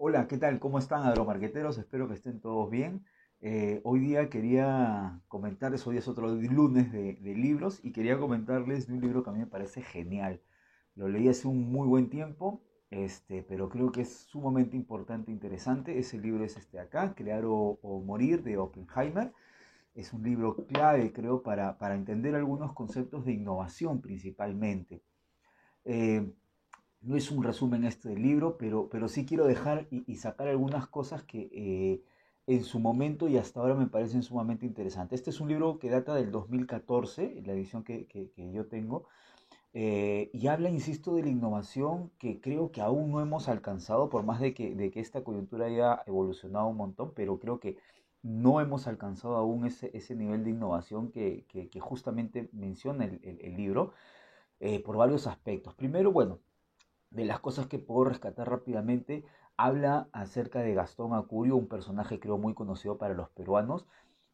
Hola, ¿qué tal? ¿Cómo están agromarqueteros? Espero que estén todos bien. Eh, hoy día quería comentarles, hoy es otro lunes de, libros y quería comentarles de un libro que a mí me parece genial. Lo leí hace un muy buen tiempo, este, pero creo que es sumamente importante e interesante. Ese libro es este acá, Crear o, Morir de Oppenheimer. Es un libro clave, creo, para, para entender algunos conceptos de innovación principalmente. Eh, no es un resumen este del libro, pero, pero sí quiero dejar y, sacar algunas cosas que eh, en su momento y hasta ahora me parecen sumamente interesantes. Este es un libro que data del 2014, la edición que, yo tengo, eh, y habla, insisto, de la innovación que creo que aún no hemos alcanzado, por más de que, de que esta coyuntura haya evolucionado un montón, pero creo que no hemos alcanzado aún ese, ese nivel de innovación que, justamente menciona el, libro. Eh, por varios aspectos. Primero, bueno, de las cosas que puedo rescatar rápidamente, habla acerca de Gastón Acurio, un personaje creo muy conocido para los peruanos,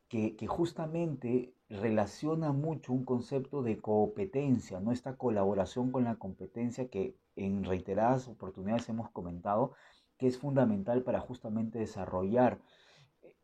que, justamente relaciona mucho un concepto de competencia, ¿no? esta colaboración con la competencia que en reiteradas oportunidades hemos comentado, que es fundamental para justamente desarrollar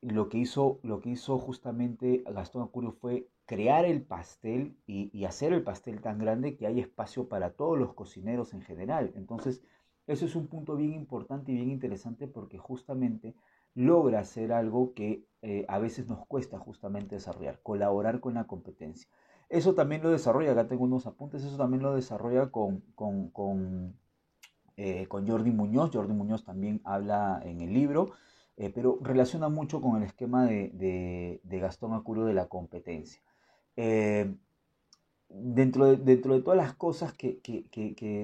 lo que hizo, lo que hizo justamente Gastón Acurio fue crear el pastel y, hacer el pastel tan grande que hay espacio para todos los cocineros en general. Entonces, eso es un punto bien importante y bien interesante porque justamente logra hacer algo que eh, a veces nos cuesta justamente desarrollar, colaborar con la competencia. Eso también lo desarrolla, acá tengo unos apuntes, eso también lo desarrolla con, con, con, eh, con Jordi Muñoz. Jordi Muñoz también habla en el libro, eh, pero relaciona mucho con el esquema de, de, de Gastón Acurio de la competencia. Eh, dentro, de, dentro de todas las cosas que,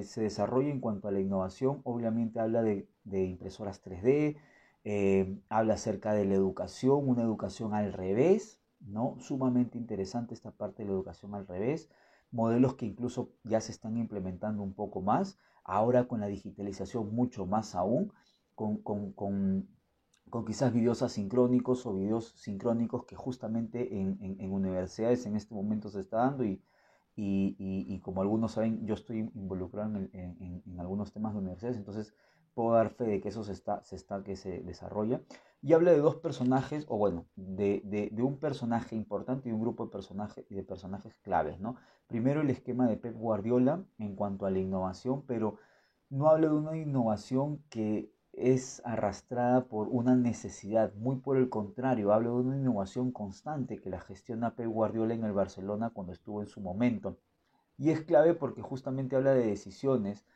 se desarrollan en cuanto a la innovación, obviamente habla de, impresoras 3D, eh, habla acerca de la educación, una educación al revés, ¿no? Sumamente interesante esta parte de la educación al revés, modelos que incluso ya se están implementando un poco más, ahora con la digitalización mucho más aún, con con quizás videos asincrónicos o videos sincrónicos que justamente en, en, universidades en este momento se está dando y, y, y, como algunos saben, yo estoy involucrado en, en, algunos temas de universidades, entonces puedo dar fe de que eso se está, se está que se desarrolla. Y habla de dos personajes, o bueno, de, de, un personaje importante y un grupo de personajes, de personajes claves, ¿no? Primero el esquema de Pep Guardiola en cuanto a la innovación, pero no habla de una innovación que es arrastrada por una necesidad, muy por el contrario, habla de una innovación constante que la gestiona Pep Guardiola en el Barcelona cuando estuvo en su momento. Y es clave porque justamente habla de decisiones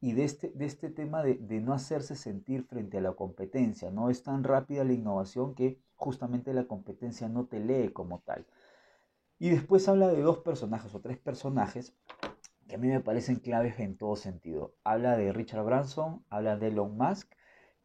y de este, de este tema de, no hacerse sentir frente a la competencia. No es tan rápida la innovación que justamente la competencia no te lee como tal. Y después habla de dos personajes o tres personajes que a mí me parecen claves en todo sentido. Habla de Richard Branson, habla de Elon Musk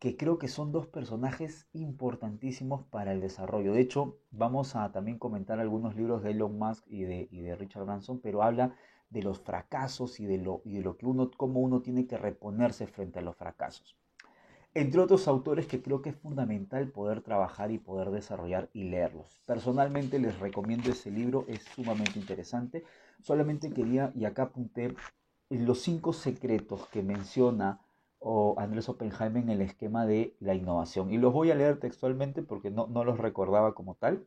que creo que son dos personajes importantísimos para el desarrollo. De hecho, vamos a también comentar algunos libros de Elon Musk y de, de Richard Branson, pero habla de los fracasos y de, lo, y de lo que uno, cómo uno tiene que reponerse frente a los fracasos. Entre otros autores que creo que es fundamental poder trabajar y poder desarrollar y leerlos. Personalmente les recomiendo ese libro, es sumamente interesante. Solamente quería, y acá apunté, los cinco secretos que menciona o Andrés Oppenheimer en el esquema de la innovación. Y los voy a leer textualmente porque no, no los recordaba como tal.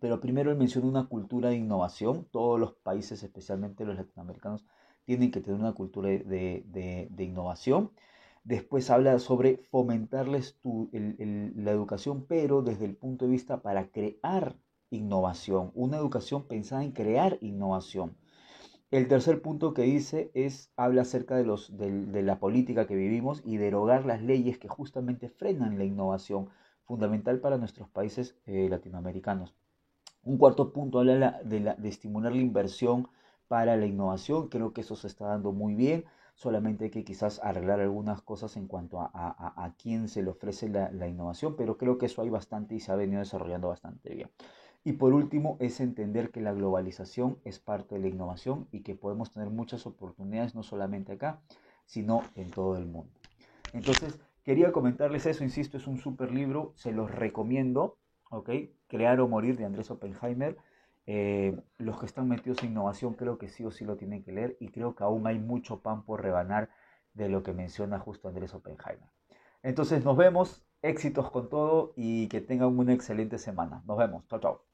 Pero primero él menciona una cultura de innovación. Todos los países, especialmente los latinoamericanos, tienen que tener una cultura de, de, innovación. Después habla sobre fomentarles tu, la educación, pero desde el punto de vista para crear innovación. Una educación pensada en crear innovación. El tercer punto que dice es, habla acerca de, los, de, la política que vivimos y derogar las leyes que justamente frenan la innovación, fundamental para nuestros países eh, latinoamericanos. Un cuarto punto habla de, la, de estimular la inversión para la innovación, creo que eso se está dando muy bien, solamente hay que quizás arreglar algunas cosas en cuanto a, a, quién se le ofrece la innovación, pero creo que eso hay bastante y se ha venido desarrollando bastante bien. Y por último es entender que la globalización es parte de la innovación y que podemos tener muchas oportunidades no solamente acá, sino en todo el mundo. Entonces, quería comentarles eso, insisto, es un super libro, se los recomiendo, ¿ok? Crear o morir de Andrés Oppenheimer. Eh, los que están metidos en innovación creo que sí o sí lo tienen que leer y creo que aún hay mucho pan por rebanar de lo que menciona justo Andrés Oppenheimer. Entonces nos vemos, éxitos con todo y que tengan una excelente semana. Nos vemos, chao, chao.